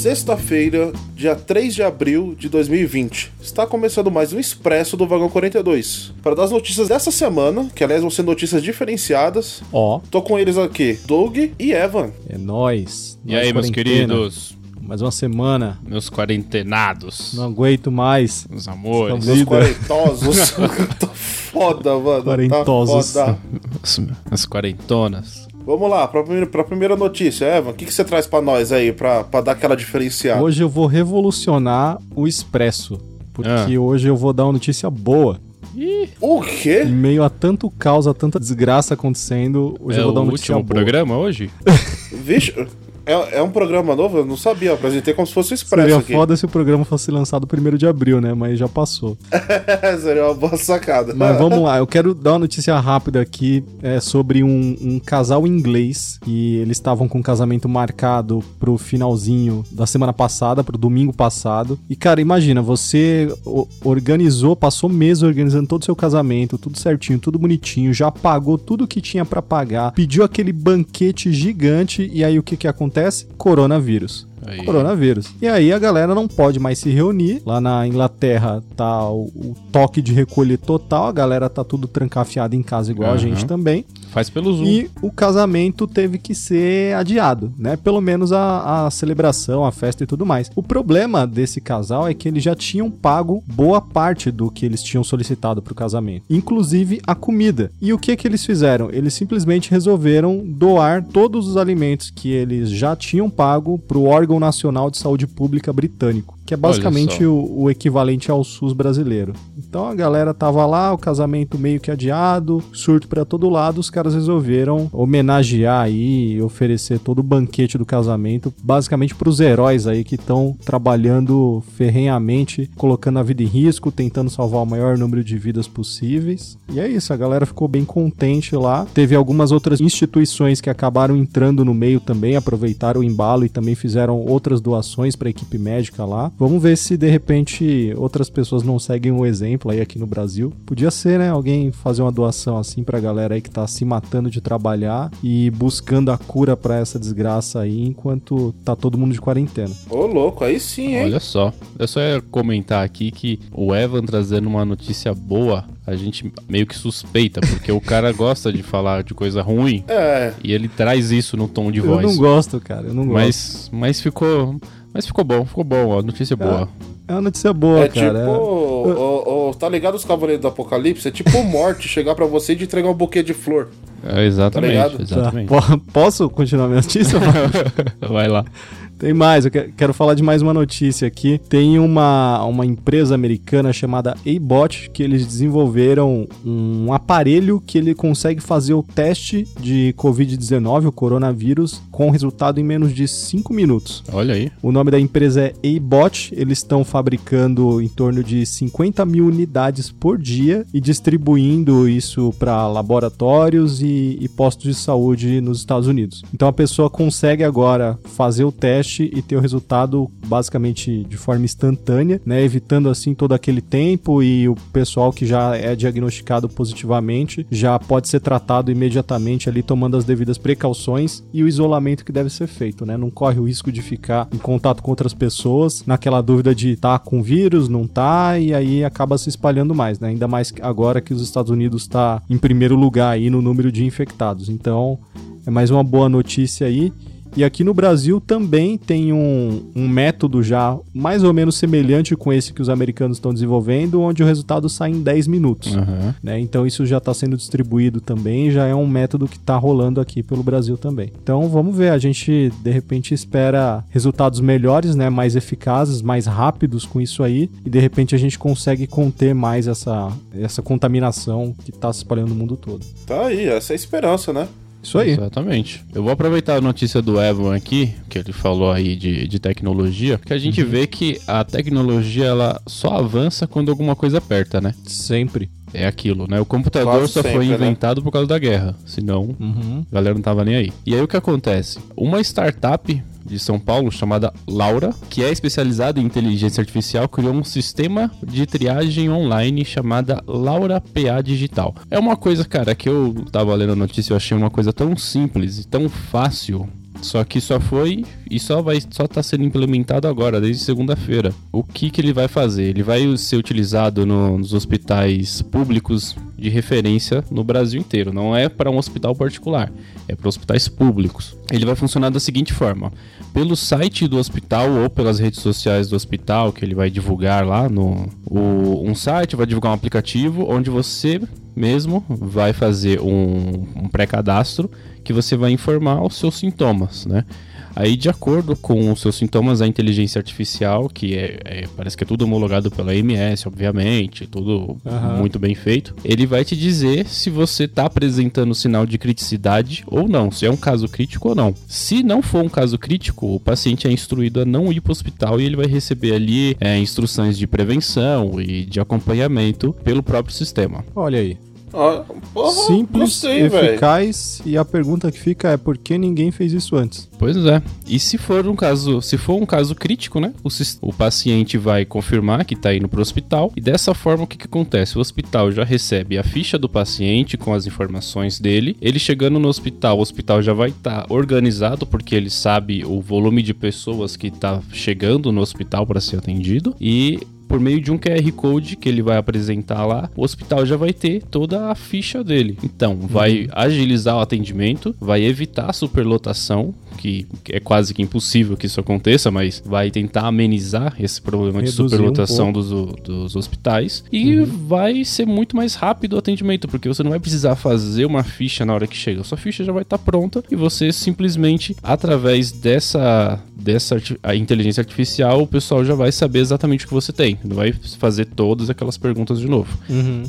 Sexta-feira, dia 3 de abril de 2020. Está começando mais um Expresso do Vagão 42. Para dar as notícias dessa semana, que aliás vão ser notícias diferenciadas. Ó, Tô com eles aqui, Doug e Evan. é nóis. E Nós aí, meus quarentena. queridos, Mais uma semana. meus quarentenados, Não aguento mais. meus amores. Os quarentosos. tá foda, mano. Quarentosos. Tá foda. as, as quarentonas. Vamos lá, pra primeira, pra primeira notícia. Evan, o que, que você traz pra nós aí, pra, pra dar aquela diferenciada? Hoje eu vou revolucionar o Expresso. Porque hoje eu vou dar uma notícia boa. O quê? Em meio a tanto caos, a tanta desgraça acontecendo, hoje é eu vou dar o uma notícia último boa. programa hoje? Vixe, é, é um programa novo? Eu não sabia, eu apresentei como se fosse o Expresso Seria aqui. foda se o programa fosse lançado 1 de abril, né? Mas já passou. Seria uma boa sacada. Mas vamos lá, eu quero dar uma notícia rápida aqui é, sobre um, um casal inglês e eles estavam com o casamento marcado pro finalzinho da semana passada, pro domingo passado. E cara, imagina, você organizou, passou meses organizando todo o seu casamento, tudo certinho, tudo bonitinho, já pagou tudo que tinha pra pagar, pediu aquele banquete gigante e aí o que que acontece? Coronavírus. Aí. Coronavírus. E aí a galera não pode mais se reunir. Lá na Inglaterra tá o, o toque de recolher total. A galera tá tudo trancafiada em casa igual a Aham. gente também. Faz pelo Zoom. E o casamento teve que ser adiado, né? Pelo menos a, a celebração, a festa e tudo mais. O problema desse casal é que eles já tinham pago boa parte do que eles tinham solicitado pro casamento, inclusive a comida. E o que que eles fizeram? Eles simplesmente resolveram doar todos os alimentos que eles já tinham pago pro órgão nacional de saúde pública britânico, que é basicamente o, o equivalente ao SUS brasileiro. Então a galera tava lá, o casamento meio que adiado, surto pra todo lado, os caras resolveram homenagear aí e oferecer todo o banquete do casamento, basicamente pros heróis aí que estão trabalhando ferrenhamente, colocando a vida em risco, tentando salvar o maior número de vidas possíveis. E é isso, a galera ficou bem contente lá. Teve algumas outras instituições que acabaram entrando no meio também, aproveitaram o embalo e também fizeram outras doações para a equipe médica lá. Vamos ver se de repente outras pessoas não seguem o exemplo aí aqui no Brasil. Podia ser, né? Alguém fazer uma doação assim pra galera aí que tá se matando de trabalhar e buscando a cura pra essa desgraça aí enquanto tá todo mundo de quarentena. Ô, louco, aí sim, hein? Olha só. Eu só ia comentar aqui que o Evan trazendo uma notícia boa, a gente meio que suspeita, porque o cara gosta de falar de coisa ruim É, e ele traz isso no tom de Eu voz. não gosto, cara, eu não gosto. Mas, mas ficou. Mas ficou bom, ficou bom, ó. Notícia boa. É uma notícia boa, é cara. tipo. ô, ô, tá ligado os Cavaleiros do Apocalipse? É tipo morte chegar pra você e te entregar um buquê de flor. É, exatamente, ligado? Tá, exatamente. po- Posso continuar minha notícia? Vai lá. Tem mais, eu que- quero falar de mais uma notícia aqui. Tem uma, uma empresa americana chamada A-Bot que eles desenvolveram um aparelho que ele consegue fazer o teste de Covid-19, o coronavírus, com resultado em menos de 5 minutos. Olha aí. O nome da empresa é A-Bot, eles estão fabricando em torno de 50 mil unidades por dia e distribuindo isso para laboratórios e, e postos de saúde nos Estados Unidos. Então a pessoa consegue agora fazer o teste e ter o resultado basicamente de forma instantânea, né, evitando assim todo aquele tempo e o pessoal que já é diagnosticado positivamente já pode ser tratado imediatamente ali tomando as devidas precauções e o isolamento que deve ser feito, né? Não corre o risco de ficar em contato com outras pessoas naquela dúvida de tá com vírus, não tá, e aí acaba se espalhando mais, né? Ainda mais agora que os Estados Unidos está em primeiro lugar aí no número de infectados. Então, é mais uma boa notícia aí. E aqui no Brasil também tem um, um método já mais ou menos semelhante com esse que os americanos estão desenvolvendo, onde o resultado sai em 10 minutos. Aham. né? Então isso já está sendo distribuído também, já é um método que está rolando aqui pelo Brasil também. Então vamos ver, a gente de repente espera resultados melhores, né? mais eficazes, mais rápidos com isso aí, e de repente a gente consegue conter mais essa, essa contaminação que está se espalhando no mundo todo. Tá aí, essa é a esperança, né? Isso aí. Exatamente. Eu vou aproveitar a notícia do Evan aqui, que ele falou aí de, de tecnologia, porque a gente vê que a tecnologia ela só avança quando alguma coisa aperta, né? Sempre. É aquilo, né? O computador Quase só sempre, foi né? inventado por causa da guerra, senão Uhum. a galera não tava nem aí. E aí o que acontece? Uma startup de São Paulo chamada Laura, que é especializada em inteligência artificial, criou um sistema de triagem online chamada Laura PA Digital. É uma coisa, cara, que eu tava lendo a notícia e achei uma coisa tão simples e tão fácil Só que só foi e só vai só tá sendo implementado agora, desde segunda-feira. O que que ele vai fazer? Ele vai ser utilizado no, nos hospitais públicos de referência no Brasil inteiro. Não é para um hospital particular, é para hospitais públicos. Ele vai funcionar da seguinte forma: pelo site do hospital ou pelas redes sociais do hospital, que ele vai divulgar lá no o, um site, vai divulgar um aplicativo onde você mesmo vai fazer um, um pré-cadastro que você vai informar os seus sintomas, né? Aí, de acordo com os seus sintomas, a inteligência artificial, que é, é parece que é tudo homologado pela MS, obviamente, tudo Aham. muito bem feito, ele vai te dizer se você está apresentando sinal de criticidade ou não, se é um caso crítico ou não. Se não for um caso crítico, o paciente é instruído a não ir para o hospital e ele vai receber ali é, instruções de prevenção e de acompanhamento pelo próprio sistema. Olha aí. Porra, Simples, gostei, eficaz e a pergunta que fica é por que ninguém fez isso antes? Pois é. E se for um caso, se for um caso crítico, né? O, o paciente vai confirmar que tá indo pro hospital e dessa forma o que, que acontece? O hospital já recebe a ficha do paciente com as informações dele. Ele chegando no hospital, o hospital já vai estar organizado porque ele sabe o volume de pessoas que tá chegando no hospital para ser atendido e por meio de um QR Code que ele vai apresentar lá, o hospital já vai ter toda a ficha dele. Então, vai agilizar o atendimento, vai evitar a superlotação, que é quase que impossível que isso aconteça, mas vai tentar amenizar esse problema de Reduzir um superlotação dos, dos hospitais e vai ser muito mais rápido o atendimento, porque você não vai precisar fazer uma ficha na hora que chega. A sua ficha já vai estar pronta e você simplesmente, através dessa, dessa arti- a inteligência artificial, o pessoal já vai saber exatamente o que você tem. Não vai fazer todas aquelas perguntas de novo.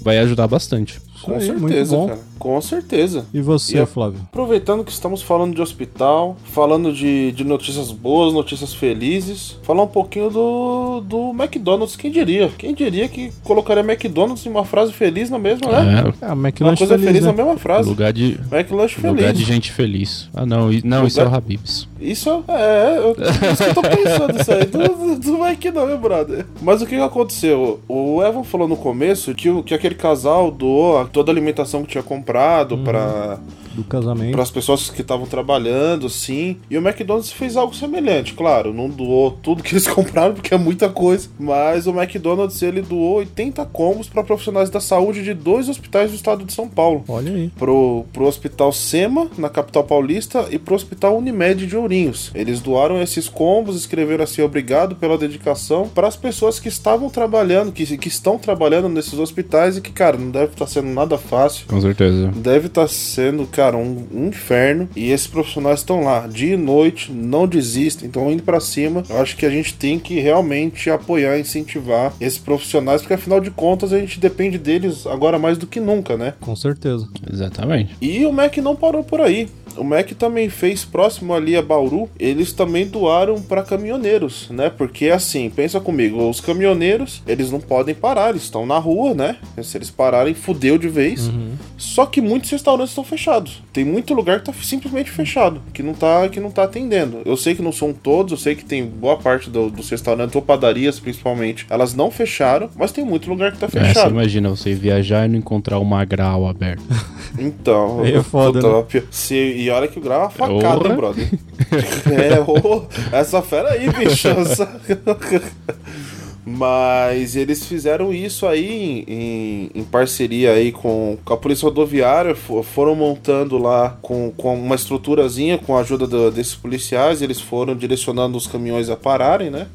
Vai ajudar bastante. Com aí, certeza, bom. cara. Com certeza. E você, E Flávio? Aproveitando que estamos falando de hospital, falando de, de notícias boas, notícias felizes, falar um pouquinho do, do McDonald's. Quem diria? Quem diria que colocaria McDonald's em uma frase feliz na mesma, né? É, É, a Uma coisa feliz, feliz né? na mesma frase. lugar de, lugar feliz. de gente feliz. Ah, não, não, isso é o Habibs. Isso é, eu, isso que eu tô pensando isso aí. Do, do, do Mike não, meu brother. Mas o que que aconteceu? O Evan falou no começo que, que aquele casal doou toda a alimentação que tinha comprado pra Do casamento. para as pessoas que estavam trabalhando, sim. E o McDonald's fez algo semelhante, claro, não doou tudo que eles compraram porque é muita coisa, mas o McDonald's ele doou 80 combos para profissionais da saúde de dois hospitais do estado de São Paulo. Olha aí. Pro, pro Hospital SEMA, na capital paulista, e pro Hospital Unimed de Ourinhos. Eles doaram esses combos, escreveram assim: obrigado pela dedicação para as pessoas que estavam trabalhando, que, que estão trabalhando nesses hospitais e que, cara, não deve estar sendo nada fácil Com certeza. deve estar sendo, cara, um, um inferno. E esses profissionais estão lá dia e noite, não desistem, estão indo pra cima. Eu acho que a gente tem que realmente apoiar, incentivar esses profissionais, porque afinal de contas a gente depende deles agora mais do que nunca, né? Com certeza. Exatamente. E o Mac não parou por aí. O Mac também fez próximo ali a Bauru, eles também doaram para caminhoneiros, né? Porque assim, pensa comigo, os caminhoneiros, eles não podem parar, eles estão na rua, né? Se eles pararem, fudeu de vez. Só que muitos restaurantes estão fechados. Tem muito lugar que tá simplesmente fechado, que não tá, que não tá atendendo. Eu sei que não são todos, eu sei que tem boa parte do- dos restaurantes ou padarias, principalmente, elas não fecharam, mas tem muito lugar que tá É, você fechado. imagina você viajar e não encontrar uma grau aberta. Então, é foda, né? se- e olha que o grau é uma facada, hein, brother? é, ô, essa fera aí, bicho. Mas eles fizeram isso aí em, em- em parceria aí com, com a Polícia Rodoviária, fo- foram montando lá com, com uma estruturazinha, com a ajuda do- desses policiais, eles foram direcionando os caminhões a pararem, né?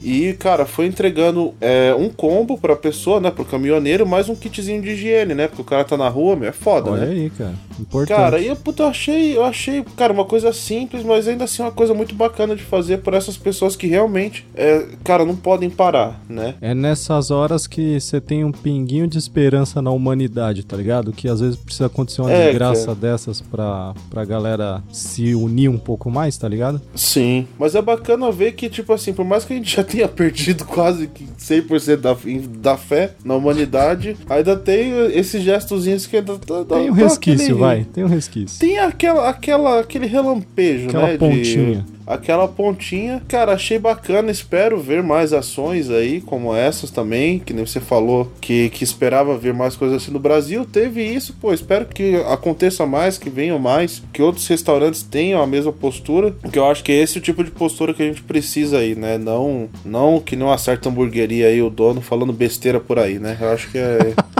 E, cara, foi entregando é, um combo pra pessoa, né? Pro caminhoneiro, mais um kitzinho de higiene, né? Porque o cara tá na rua, meu, é foda, Olha né? aí, cara. Importante. Cara, e eu, puta, eu achei, eu achei, cara, uma coisa simples, mas ainda assim uma coisa muito bacana de fazer por essas pessoas que realmente, é, cara, não podem parar, né? É nessas horas que você tem um pinguinho de esperança na humanidade, tá ligado? Que às vezes precisa acontecer uma É, desgraça cara. dessas pra, pra galera se unir um pouco mais, tá ligado? Sim. Mas é bacana ver que, tipo assim, por mais que a gente já tenha perdido quase que 100% da, da fé na humanidade, ainda tem esses gestozinhos que ainda dá, dá- Tem um dá resquício, vai. Vai, tem um resquício. Tem aquela, aquela, aquele relampejo, Aquela né? de- pontinha. aquela pontinha. Cara, achei bacana. Espero ver mais ações aí, como essas também. Que nem você falou que, que esperava ver mais coisas assim no Brasil. Teve isso, pô. Espero que aconteça mais, que venham mais. Que outros restaurantes tenham a mesma postura. Porque eu acho que esse é o tipo de postura que a gente precisa aí, né? Não, não que não acerta hamburgueria aí o dono falando besteira por aí, né? Eu acho que é.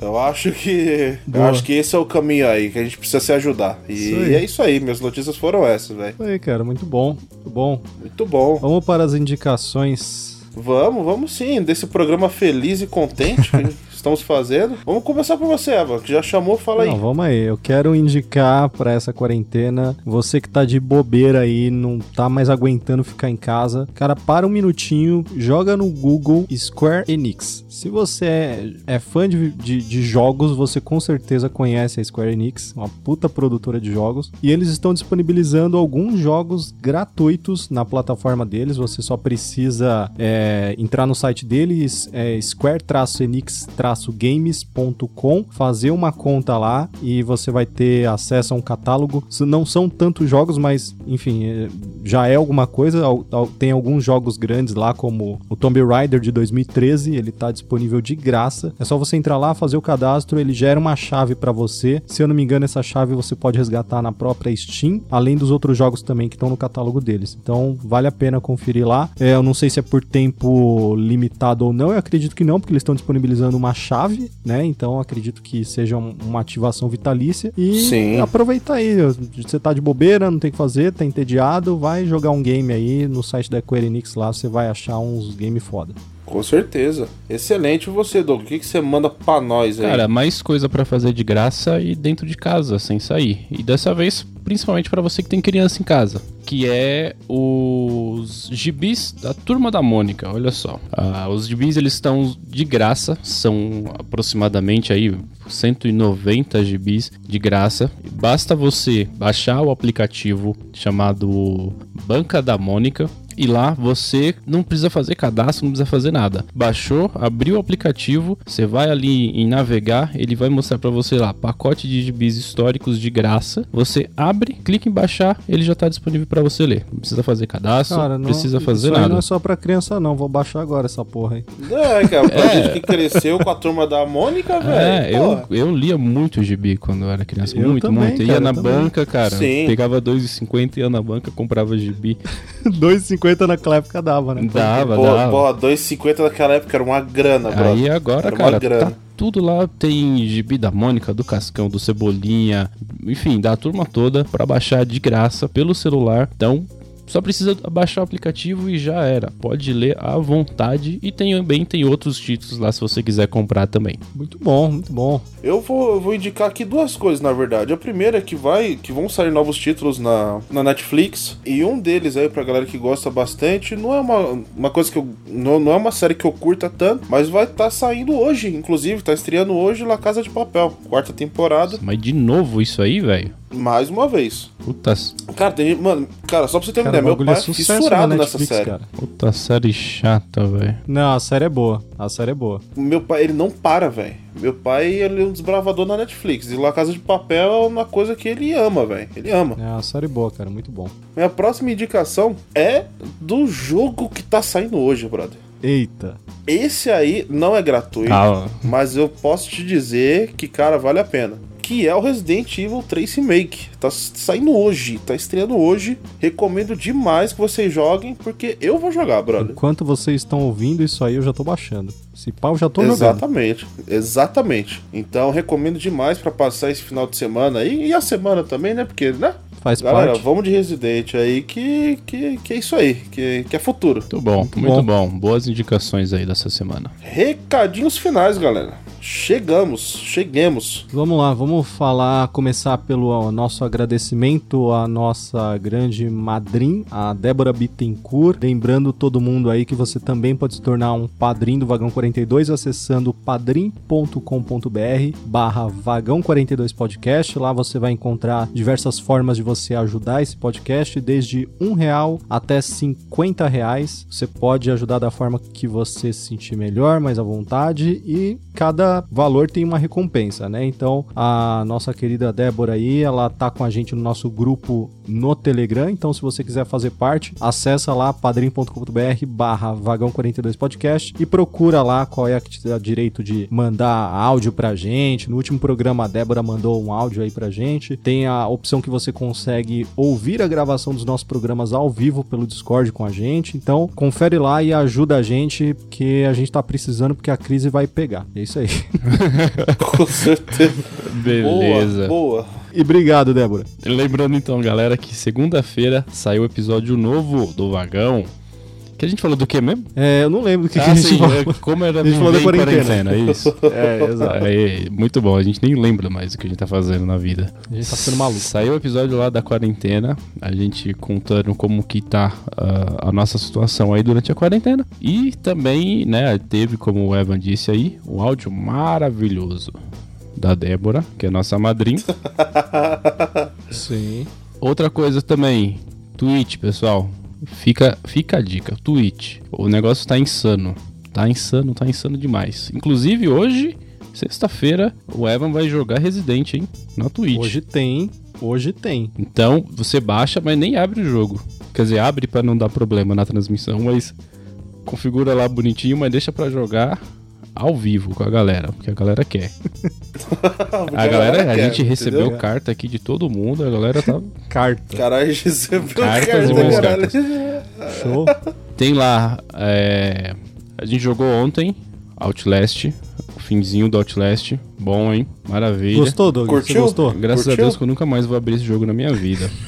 Eu acho que. Eu Boa. acho que esse é o caminho aí, que a gente precisa se ajudar. E, aí. e é isso aí, minhas notícias foram essas, velho. Isso aí, cara, muito bom, muito bom. Muito bom. Vamos para as indicações. Vamos, vamos sim, desse programa feliz e contente que estamos fazendo. Vamos começar por você, Eva, que já chamou, fala aí. Não, vamos aí. Eu quero indicar para essa quarentena, você que tá de bobeira aí, não tá mais aguentando ficar em casa, cara, para um minutinho, joga no Google Square Enix. Se você é, é fã de, de, de jogos, você com certeza conhece a Square Enix, uma puta produtora de jogos, e eles estão disponibilizando alguns jogos gratuitos na plataforma deles. Você só precisa é, entrar no site deles, é, square-enix-games.com, fazer uma conta lá e você vai ter acesso a um catálogo. Não são tantos jogos, mas enfim, é, já é alguma coisa. Tem alguns jogos grandes lá, como o Tomb Raider de 2013, ele tá disponível de graça. É só você entrar lá, fazer o cadastro, ele gera uma chave para você. Se eu não me engano, essa chave você pode resgatar na própria Steam, além dos outros jogos também que estão no catálogo deles. Então, vale a pena conferir lá. É, eu não sei se é por tempo limitado ou não, eu acredito que não, porque eles estão disponibilizando uma chave, né? Então, acredito que seja um- uma ativação vitalícia. E Sim. aproveita aí, você tá de bobeira, não tem o que fazer, tá entediado, vai jogar um game aí no site da Square Enix lá, você vai achar uns game foda. Com certeza. Excelente você, Doug. O que, que você manda pra nós aí? Cara, mais coisa pra fazer de graça e dentro de casa, sem sair. E dessa vez, principalmente pra você que tem criança em casa, que é os gibis da Turma da Mônica. Olha só, Ah, os gibis eles estão de graça, são aproximadamente aí 190 gibis de graça. Basta você baixar o aplicativo chamado Banca da Mônica e lá você não precisa fazer cadastro, não precisa fazer nada. Baixou, abriu o aplicativo, você vai ali em navegar, ele vai mostrar pra você lá pacote de gibis históricos de graça. Você abre, clica em baixar, ele já tá disponível pra você ler. Não precisa fazer cadastro, Cara, não precisa fazer isso aí nada. não é só pra criança não, vou baixar agora essa porra aí. É, cara, pra gente que cresceu com a turma da Mônica, velho. É, eu, eu lia muito gibi quando eu era criança. Eu muito, também, muito. cara, ia na também. banca, cara. Sim. Pegava 2,50, ia na banca, comprava gibi. 2,50 naquela época dava, né? Dava, Pô, dava. pô, 2,50 naquela época era uma grana, bro. Aí agora, Era cara, grana. tá tudo lá. Tem gibi da Mônica, do Cascão, do Cebolinha, enfim, da turma toda pra baixar de graça pelo celular. Então, só precisa baixar o aplicativo e já era. Pode ler à vontade. E tem, também tem outros títulos lá se você quiser comprar também. Muito bom, muito bom. Eu vou, eu vou indicar aqui duas coisas, na verdade. A primeira é que vai, que vão sair novos títulos na, na Netflix. E um deles aí, pra galera que gosta bastante, não é uma, uma coisa que eu. Não, não é uma série que eu curta tanto, mas vai estar saindo hoje, inclusive, tá estreando hoje La Casa de Papel, quarta temporada, Mas de novo isso aí, velho? Mais uma vez. Putas, Cara, tem Mano, cara, só pra você ter uma ideia, meu bagulho pai é é sucesso fissurado na nessa série. cara. puta série chata, velho. Não, a série é boa. A série é boa. Meu pai, ele não para, velho. Meu pai, ele é um desbravador na Netflix. E La Casa de Papel é uma coisa que ele ama, velho. Ele ama. É uma série boa, cara. Muito bom. Minha próxima indicação é do jogo que tá saindo hoje, brother. Eita. Esse aí não é gratuito, Ah, mas eu posso te dizer que, cara, vale a pena. Que é o Resident Evil 3 Remake. Tá saindo hoje, tá estreando hoje. Recomendo demais que vocês joguem, porque eu vou jogar, brother. Enquanto vocês estão ouvindo isso aí, eu já tô baixando. Se pau, eu já tô jogando. Exatamente, exatamente. Então recomendo demais pra passar esse final de semana aí e a semana também, né? Porque, né? Faz Galera, parte. vamos de Resident aí que, que, que é isso aí, que, que é futuro. muito bom, muito, bom. bom. Boas indicações aí dessa semana. Recadinhos finais, galera. Chegamos, cheguemos. Vamos lá, vamos falar, começar pelo nosso agradecimento à nossa grande madrinha, a Débora Bittencourt. Lembrando todo mundo aí que você também pode se tornar um padrinho do Vagão 42 acessando padrim.com.br barra Vagão 42 Podcast. Lá você vai encontrar diversas formas de você ajudar esse podcast, desde um real até 50 reais. Você pode ajudar da forma que você se sentir melhor, mais à vontade. E cada valor tem uma recompensa, né? Então, a nossa querida Débora aí, ela tá com a gente no nosso grupo no Telegram. Então, se você quiser fazer parte, acessa lá padrim.com.br barra vagão 42 podcast e procura lá qual é a que te dá direito de mandar áudio pra gente. No último programa, a Débora mandou um áudio aí pra gente. Tem a opção que você consegue ouvir a gravação dos nossos programas ao vivo pelo Discord com a gente. Então, confere lá e ajuda a gente, porque a gente tá precisando, porque a crise vai pegar. É isso aí. Com certeza. Beleza. Boa, boa. E obrigado, Débora. Lembrando então, galera, que segunda-feira saiu o episódio novo do Vagão. Que a gente falou do que mesmo? É, eu não lembro do que, que a ah, gente sim, falou. é, como era A gente falou da em quarentena. é isso. É, exato. Aí, muito bom, a gente nem lembra mais do que a gente tá fazendo na vida. A gente tá ficando maluco. Saiu o episódio lá da quarentena, a gente contando como que tá ah, a nossa situação aí durante a quarentena. E também, né, teve, como o Evan disse aí, um áudio maravilhoso da Débora, que é nossa madrinha. Sim. Outra coisa também, Twitch, pessoal. Fica, fica a dica, Twitch. O negócio tá insano. Tá insano, tá insano demais. Inclusive hoje, sexta-feira, o Evan vai jogar Resident, hein? Na Twitch. Hoje tem, hoje tem. Então, você baixa, mas nem abre o jogo. Quer dizer, abre pra não dar problema na transmissão, mas configura lá bonitinho, mas deixa pra jogar ao vivo com a galera, porque a galera quer. A galera, a quer, gente recebeu entendeu? carta aqui de todo mundo, a galera tá Carta. Caralho, recebeu Cartas carta, e mais caralho. Show. Tem lá. é, A gente jogou ontem Outlast. O finzinho do Outlast. Bom, hein? Maravilha. Gostou, Doug? Você Curtiu? gostou? Graças Curtiu? a Deus que eu nunca mais vou abrir esse jogo na minha vida.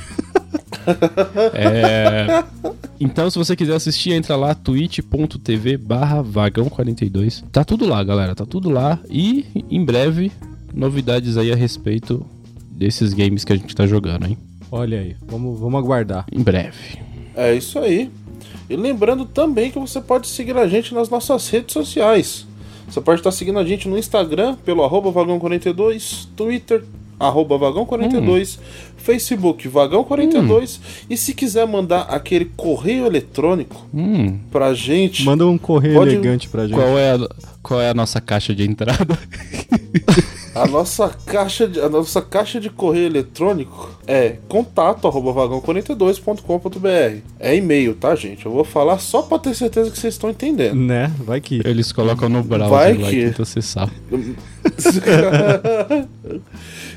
É, Então, se você quiser assistir, entra lá, twitch.tv barra vagão42. Tá tudo lá, galera. Tá tudo lá. E em breve, novidades aí a respeito desses games que a gente tá jogando, hein? Olha aí, vamos, vamos aguardar. Em breve. É isso aí. E lembrando também que você pode seguir a gente nas nossas redes sociais. Você pode estar seguindo a gente no Instagram pelo arroba vagão42, Twitter, arroba vagão42, Facebook vagão42 e se quiser mandar aquele correio eletrônico Hum, pra gente, Manda um correio Pode- elegante pra gente. qual é, a, qual é a nossa caixa de entrada? a nossa caixa de, a nossa caixa de correio eletrônico é contato arroba vagão42.com.br. É e-mail, tá, gente? Eu vou falar só pra ter certeza que vocês estão entendendo. Né? Vai que. Eles colocam no browser Vai lá que- e tenta acessar.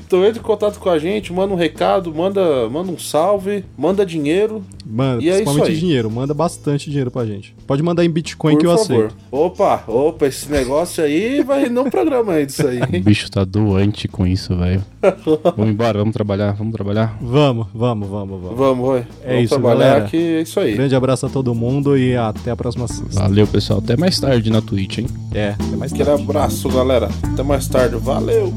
Então entre em contato com a gente, manda um recado, manda, manda um salve, manda dinheiro, Manda, E é isso principalmente aí. dinheiro. Manda bastante dinheiro pra gente. Pode mandar em Bitcoin por que eu favor. aceito. Opa, opa, esse negócio aí vai render um programa aí disso aí. O bicho tá doente com isso, velho. Vamos embora, vamos trabalhar, vamos trabalhar. Vamos, vamos, vamos, vamos. Vamos, vai. É Vamos isso, trabalhar galera. que é isso aí. Grande abraço a todo mundo e até a próxima sexta. Valeu, pessoal. Até mais tarde na Twitch, hein? É, até mais Aquele tarde. abraço, galera. Até mais tarde. Valeu!